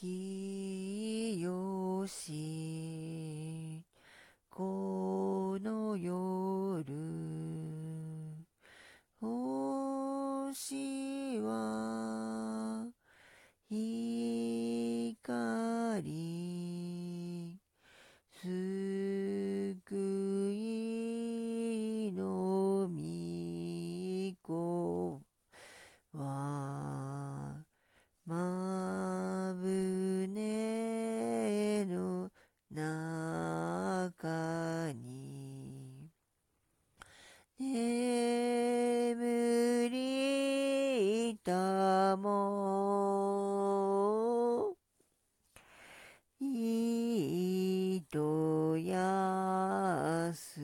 きよしこの夜星人も。いとやす